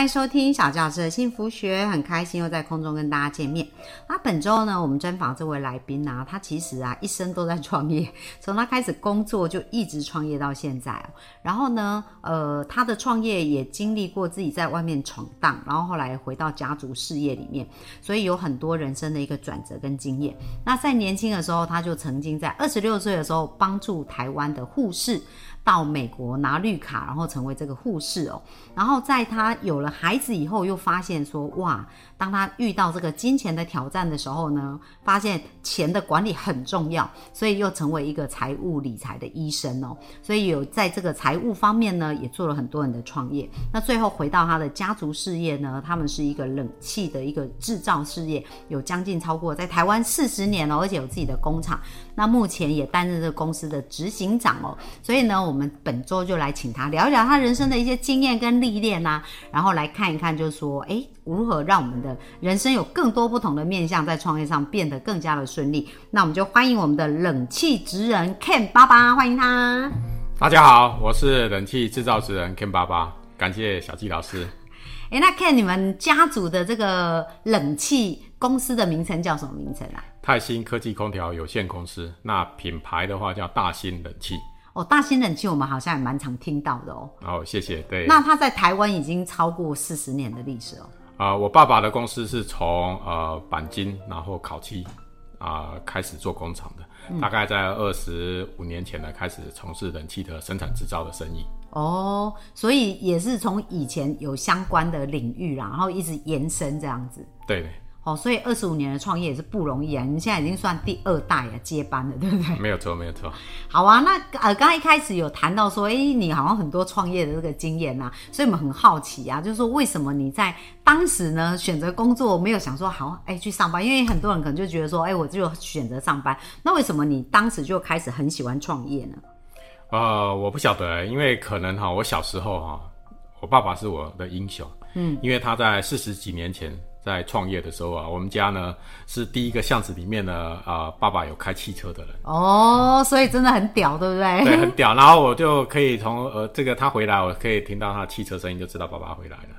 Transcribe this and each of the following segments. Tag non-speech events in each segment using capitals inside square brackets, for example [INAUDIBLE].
欢迎收听小教师的幸福学，很开心又在空中跟大家见面。那本周呢，我们专访这位来宾啊，他其实啊一生都在创业，[LAUGHS] 从他开始工作就一直创业到现在。然后呢，呃，他的创业也经历过自己在外面闯荡，然后后来回到家族事业里面，所以有很多人生的一个转折跟经验。那在年轻的时候，他就曾经在二十六岁的时候帮助台湾的护士。到美国拿绿卡，然后成为这个护士哦。然后在他有了孩子以后，又发现说，哇，当他遇到这个金钱的挑战的时候呢，发现钱的管理很重要，所以又成为一个财务理财的医生哦。所以有在这个财务方面呢，也做了很多人的创业。那最后回到他的家族事业呢，他们是一个冷气的一个制造事业，有将近超过在台湾四十年哦，而且有自己的工厂。那目前也担任这个公司的执行长哦。所以呢，我们本周就来请他聊一聊他人生的一些经验跟历练呐，然后来看一看，就是说，哎，如何让我们的人生有更多不同的面向，在创业上变得更加的顺利。那我们就欢迎我们的冷气职人 Ken 爸爸，欢迎他。大家好，我是冷气制造职人 Ken 爸爸，感谢小季老师。[LAUGHS] 哎，那 Ken，你们家族的这个冷气公司的名称叫什么名称啊？泰兴科技空调有限公司。那品牌的话叫大兴冷气。哦，大兴冷气我们好像也蛮常听到的哦。哦，谢谢。对。那它在台湾已经超过四十年的历史哦。啊，我爸爸的公司是从呃钣金然后烤漆啊开始做工厂的，大概在二十五年前呢开始从事冷气的生产制造的生意。哦，所以也是从以前有相关的领域啦，然后一直延伸这样子。对。哦，所以二十五年的创业也是不容易啊！你现在已经算第二代啊，接班了，对不对？没有错，没有错。好啊，那呃，刚刚一开始有谈到说，哎，你好像很多创业的这个经验呐，所以我们很好奇啊，就是说为什么你在当时呢选择工作没有想说好哎去上班？因为很多人可能就觉得说，哎，我就选择上班。那为什么你当时就开始很喜欢创业呢？呃，我不晓得，因为可能哈，我小时候哈，我爸爸是我的英雄，嗯，因为他在四十几年前。在创业的时候啊，我们家呢是第一个巷子里面呢啊，爸爸有开汽车的人哦，所以真的很屌，对不对？对，很屌。然后我就可以从呃这个他回来，我可以听到他的汽车声音，就知道爸爸回来了。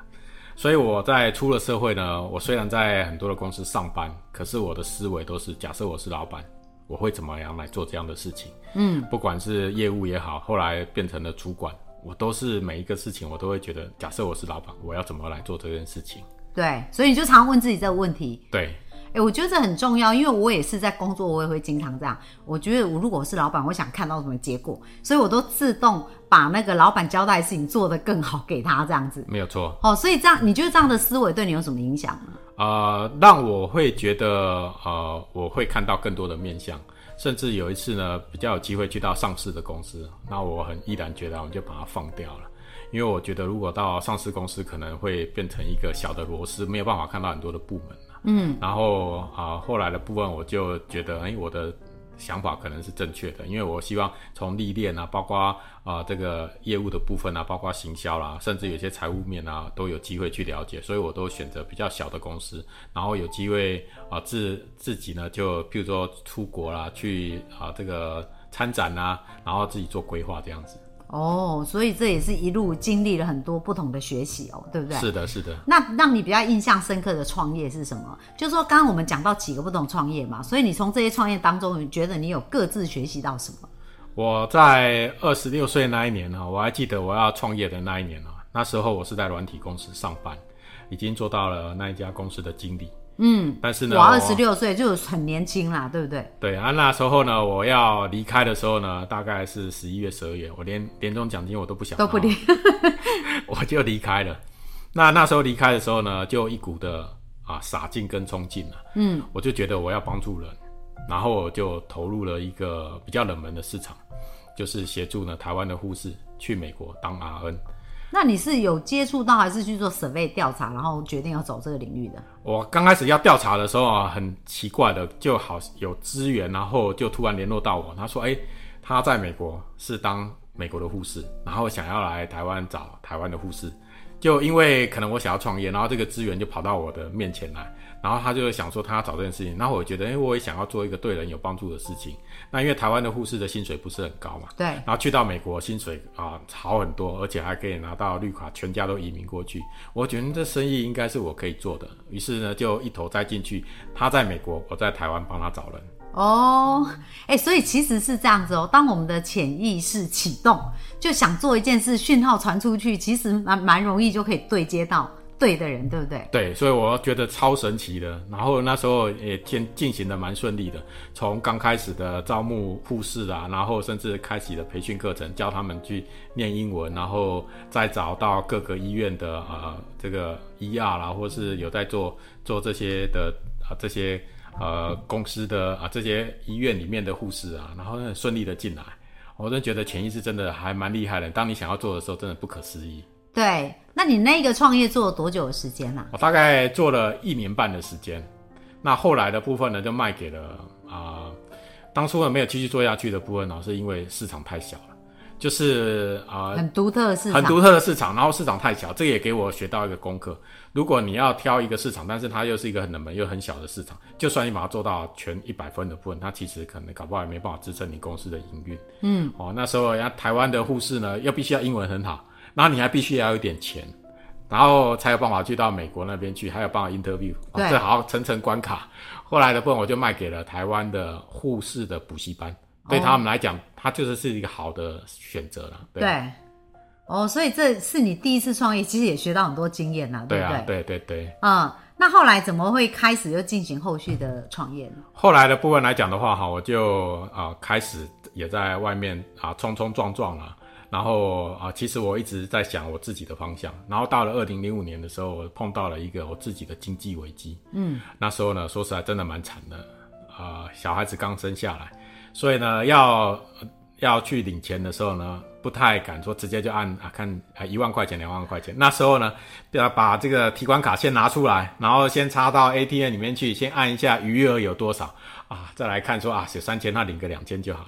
所以我在出了社会呢，我虽然在很多的公司上班，可是我的思维都是假设我是老板，我会怎么样来做这样的事情？嗯，不管是业务也好，后来变成了主管，我都是每一个事情我都会觉得，假设我是老板，我要怎么来做这件事情？对，所以你就常问自己这个问题。对，哎，我觉得这很重要，因为我也是在工作，我也会经常这样。我觉得我如果是老板，我想看到什么结果，所以我都自动把那个老板交代的事情做得更好，给他这样子。没有错。哦，所以这样，你觉得这样的思维对你有什么影响呢？呃，让我会觉得，呃，我会看到更多的面相，甚至有一次呢，比较有机会去到上市的公司，那我很毅然决然，我就把它放掉了。因为我觉得，如果到上市公司，可能会变成一个小的螺丝，没有办法看到很多的部门嗯，然后啊，后来的部分，我就觉得，哎，我的想法可能是正确的，因为我希望从历练啊，包括啊这个业务的部分啊，包括行销啦，甚至有些财务面啊，都有机会去了解，所以我都选择比较小的公司，然后有机会啊自自己呢，就譬如说出国啦，去啊这个参展啊，然后自己做规划这样子。哦，所以这也是一路经历了很多不同的学习哦，对不对？是的，是的。那让你比较印象深刻的创业是什么？就是说，刚刚我们讲到几个不同创业嘛，所以你从这些创业当中，你觉得你有各自学习到什么？我在二十六岁那一年呢，我还记得我要创业的那一年呢，那时候我是在软体公司上班，已经做到了那一家公司的经理。嗯，但是呢，我二十六岁就很年轻啦，对不对？对啊，那时候呢，我要离开的时候呢，大概是十一月、十二月，我连年终奖金我都不想，都不领，[LAUGHS] 我就离开了。那那时候离开的时候呢，就一股的啊傻劲跟冲劲了。嗯，我就觉得我要帮助人，然后我就投入了一个比较冷门的市场，就是协助呢台湾的护士去美国当 RN。那你是有接触到，还是去做 survey 调查，然后决定要走这个领域的？我刚开始要调查的时候啊，很奇怪的，就好有资源，然后就突然联络到我，他说：“哎，他在美国是当。”美国的护士，然后想要来台湾找台湾的护士，就因为可能我想要创业，然后这个资源就跑到我的面前来，然后他就想说他要找这件事情，然后我觉得，哎，我也想要做一个对人有帮助的事情。那因为台湾的护士的薪水不是很高嘛，对，然后去到美国薪水啊好很多，而且还可以拿到绿卡，全家都移民过去。我觉得这生意应该是我可以做的，于是呢就一头栽进去。他在美国，我在台湾帮他找人。哦，哎，所以其实是这样子哦。当我们的潜意识启动，就想做一件事，讯号传出去，其实蛮蛮容易就可以对接到对的人，对不对？对，所以我觉得超神奇的。然后那时候也进进行的蛮顺利的，从刚开始的招募护士啊，然后甚至开启了培训课程，教他们去念英文，然后再找到各个医院的呃这个 ER 啦，或是有在做做这些的啊这些。呃，公司的啊，这些医院里面的护士啊，然后很顺利的进来，我真的觉得潜意识真的还蛮厉害的。当你想要做的时候，真的不可思议。对，那你那个创业做了多久的时间呢？我大概做了一年半的时间。那后来的部分呢，就卖给了啊，当初呢没有继续做下去的部分呢，是因为市场太小了。就是啊，很独特的市场，很独特的市场，然后市场太小，这也给我学到一个功课。如果你要挑一个市场，但是它又是一个很冷门又很小的市场，就算你把它做到全一百分的部分，它其实可能搞不好也没办法支撑你公司的营运。嗯，哦，那时候人家台湾的护士呢，又必须要英文很好，然后你还必须要有点钱，然后才有办法去到美国那边去，还有办法 interview，这好层层关卡。后来的部分我就卖给了台湾的护士的补习班。对他们来讲，它就是是一个好的选择了。对，哦，所以这是你第一次创业，其实也学到很多经验呐，对不对？对对对。嗯，那后来怎么会开始又进行后续的创业呢？后来的部分来讲的话，哈，我就啊开始也在外面啊冲冲撞撞了，然后啊，其实我一直在想我自己的方向，然后到了二零零五年的时候，我碰到了一个我自己的经济危机。嗯，那时候呢，说实在真的蛮惨的啊，小孩子刚生下来。所以呢，要要去领钱的时候呢，不太敢说直接就按啊看啊一万块钱两万块钱。那时候呢，要把这个提款卡先拿出来，然后先插到 ATM 里面去，先按一下余额有多少啊，再来看说啊写三千，那领个两千就好。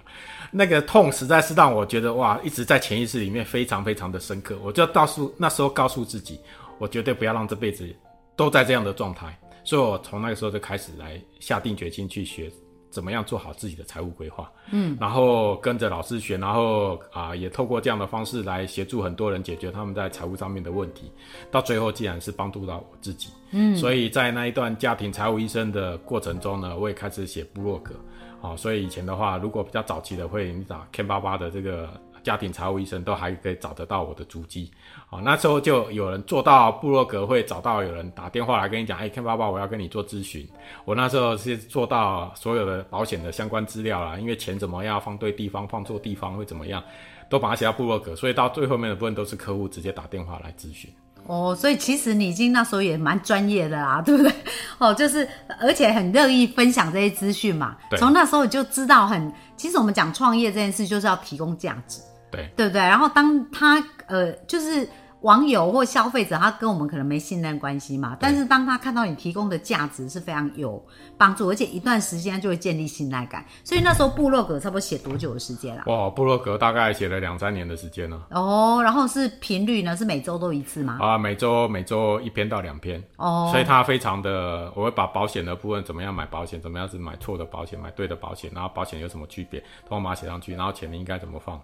那个痛实在是让我觉得哇，一直在潜意识里面非常非常的深刻。我就告诉那时候告诉自己，我绝对不要让这辈子都在这样的状态。所以我从那个时候就开始来下定决心去学。怎么样做好自己的财务规划？嗯，然后跟着老师学，然后啊，也透过这样的方式来协助很多人解决他们在财务上面的问题。到最后，既然是帮助到我自己，嗯，所以在那一段家庭财务医生的过程中呢，我也开始写部落格。好，所以以前的话，如果比较早期的，会你打 Ken 爸爸的这个。家庭财务医生都还可以找得到我的足迹，好，那时候就有人做到部落格会找到有人打电话来跟你讲，哎，Ken 爸爸，我要跟你做咨询。我那时候是做到所有的保险的相关资料啦，因为钱怎么样放对地方，放错地方会怎么样，都把它写到部落格，所以到最后面的部分都是客户直接打电话来咨询。哦，所以其实你已经那时候也蛮专业的啦，[LAUGHS] 对不对？哦，就是而且很乐意分享这些资讯嘛。从那时候你就知道，很其实我们讲创业这件事就是要提供价值。对对不对？然后当他呃，就是网友或消费者，他跟我们可能没信任关系嘛。但是当他看到你提供的价值是非常有帮助，而且一段时间就会建立信赖感。所以那时候部落格差不多写多久的时间啦？哇，部落格大概写了两三年的时间了。哦，然后是频率呢？是每周都一次吗？啊，每周每周一篇到两篇。哦，所以它非常的，我会把保险的部分怎么样买保险，怎么样子买错的保险，买对的保险，然后保险有什么区别，都把它写上去，然后钱应该怎么放。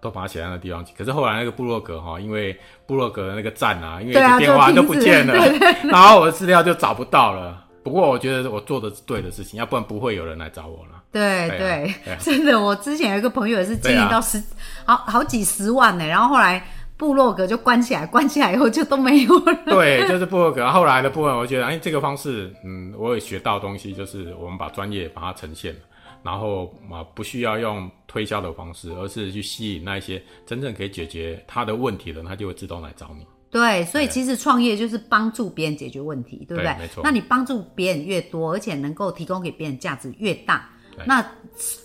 都把它写在那地方去，可是后来那个部落格哈，因为部落格的那个站啊，因为电话都不见了，然后我的资料就找不到了。不过我觉得我做的是对的事情，要不然不会有人来找我了。对对，真的，我之前有一个朋友也是经营到十好好几十万呢，然后后来部落格就关起来，关起来以后就都没有了。对，就是部落格。后来的部分，我觉得哎，这个方式，嗯，我也学到东西，就是我们把专业把它呈现了。然后啊，不需要用推销的方式，而是去吸引那些真正可以解决他的问题的，他就会自动来找你。对，所以其实创业就是帮助别人解决问题，对不对？没错。那你帮助别人越多，而且能够提供给别人价值越大，那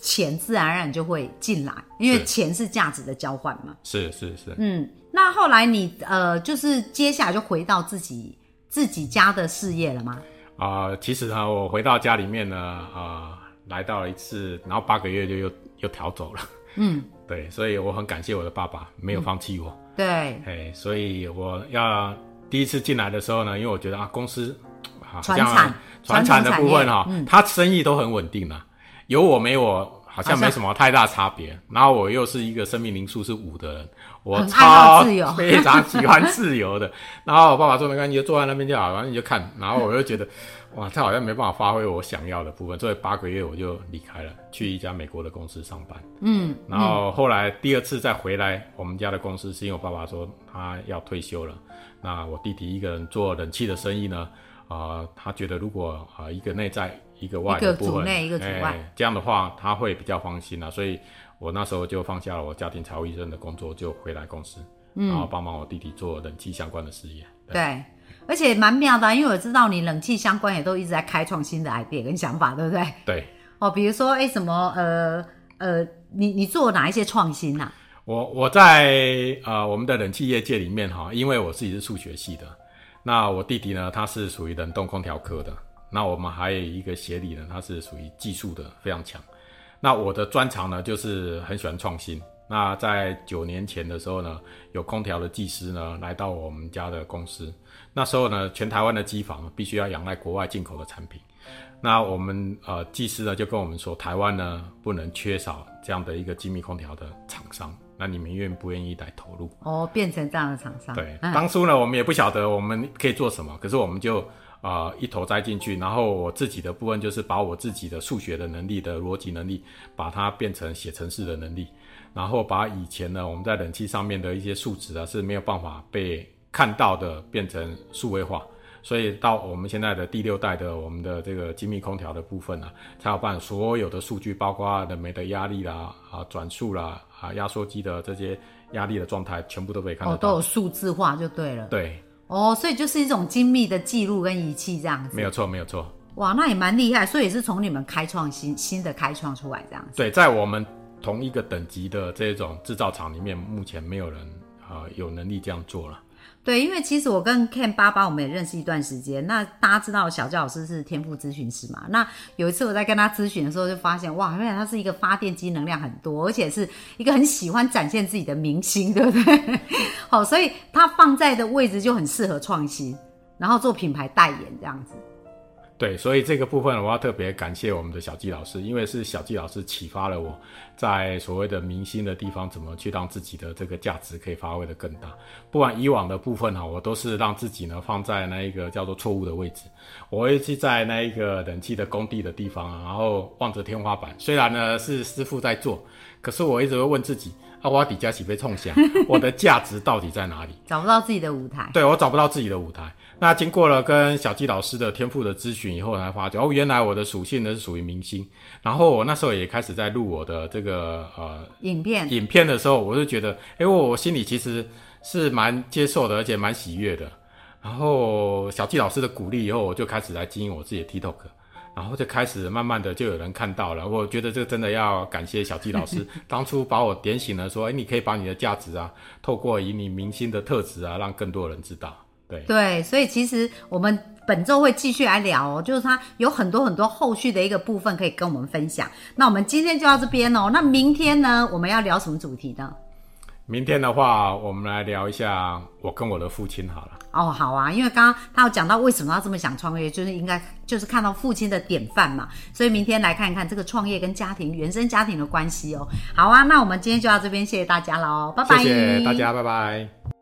钱自然而然就会进来，因为钱是价值的交换嘛。是是是。嗯，那后来你呃，就是接下来就回到自己自己家的事业了吗？啊，其实呢，我回到家里面呢，啊。来到了一次，然后八个月就又又调走了。嗯，[LAUGHS] 对，所以我很感谢我的爸爸没有放弃我。对，哎，所以我要第一次进来的时候呢，因为我觉得啊，公司好传产传产的部分哈，它生意都很稳定啊，有我没我好像没什么太大差别。然后我又是一个生命灵数是五的人，我超 [LAUGHS] 非常喜欢自由的。然后我爸爸说没关系，就坐在那边就好，然后你就看。然后我就觉得。[LAUGHS] 哇，他好像没办法发挥我想要的部分，所以八个月我就离开了，去一家美国的公司上班。嗯，然后后来第二次再回来我们家的公司，是因为我爸爸说他要退休了，那我弟弟一个人做冷气的生意呢，啊，他觉得如果啊一个内在一个外部，一个主内一个组外，这样的话他会比较放心啊，所以我那时候就放下了我家庭财务医生的工作，就回来公司，然后帮忙我弟弟做冷气相关的事业。对。而且蛮妙的，因为我知道你冷气相关也都一直在开创新的 idea 跟想法，对不对？对。哦，比如说，哎，什么，呃呃，你你做哪一些创新呐？我我在呃我们的冷气业界里面哈，因为我自己是数学系的，那我弟弟呢，他是属于冷冻空调科的，那我们还有一个协理呢，他是属于技术的，非常强。那我的专长呢，就是很喜欢创新。那在九年前的时候呢，有空调的技师呢来到我们家的公司。那时候呢，全台湾的机房必须要仰赖国外进口的产品。那我们呃技师呢就跟我们说，台湾呢不能缺少这样的一个精密空调的厂商。那你们愿不愿意来投入？哦，变成这样的厂商。对，当初呢我们也不晓得我们可以做什么，可是我们就啊一头栽进去。然后我自己的部分就是把我自己的数学的能力的逻辑能力，把它变成写程式的能力。然后把以前呢，我们在冷气上面的一些数值啊是没有办法被看到的，变成数位化。所以到我们现在的第六代的我们的这个精密空调的部分呢，才有办所有的数据，包括冷媒的压力啦、啊转速啦、啊压缩机的这些压力的状态，全部都可以看到。哦，都有数字化就对了。对。哦，所以就是一种精密的记录跟仪器这样子。没有错，没有错。哇，那也蛮厉害。所以也是从你们开创新新的开创出来这样子。对，在我们。同一个等级的这种制造厂里面，目前没有人啊有能力这样做了。对，因为其实我跟 Ken 爸爸我们也认识一段时间。那大家知道小教老师是天赋咨询师嘛？那有一次我在跟他咨询的时候，就发现哇，原来他是一个发电机能量很多，而且是一个很喜欢展现自己的明星，对不对？[LAUGHS] 好，所以他放在的位置就很适合创新，然后做品牌代言这样子。对，所以这个部分我要特别感谢我们的小纪老师，因为是小纪老师启发了我，在所谓的明星的地方，怎么去让自己的这个价值可以发挥的更大。不管以往的部分哈，我都是让自己呢放在那一个叫做错误的位置，我会去在那一个冷气的工地的地方，然后望着天花板。虽然呢是师傅在做，可是我一直会问自己。啊，我底加起被冲响，我的价值到底在哪里？[LAUGHS] 找不到自己的舞台。对，我找不到自己的舞台。那经过了跟小季老师的天赋的咨询以后，才发觉哦，原来我的属性呢是属于明星。然后我那时候也开始在录我的这个呃影片，影片的时候，我就觉得，哎，我我心里其实是蛮接受的，而且蛮喜悦的。然后小季老师的鼓励以后，我就开始来经营我自己的 TikTok。然后就开始慢慢的就有人看到了，我觉得这个真的要感谢小季老师，[LAUGHS] 当初把我点醒了，说，哎，你可以把你的价值啊，透过以你明星的特质啊，让更多人知道。对对，所以其实我们本周会继续来聊哦，就是他有很多很多后续的一个部分可以跟我们分享。那我们今天就到这边哦，那明天呢，我们要聊什么主题呢？明天的话，我们来聊一下我跟我的父亲好了。哦，好啊，因为刚刚他有讲到为什么要这么想创业，就是应该就是看到父亲的典范嘛，所以明天来看一看这个创业跟家庭原生家庭的关系哦。好啊，那我们今天就到这边，谢谢大家喽，拜拜。谢谢大家，拜拜。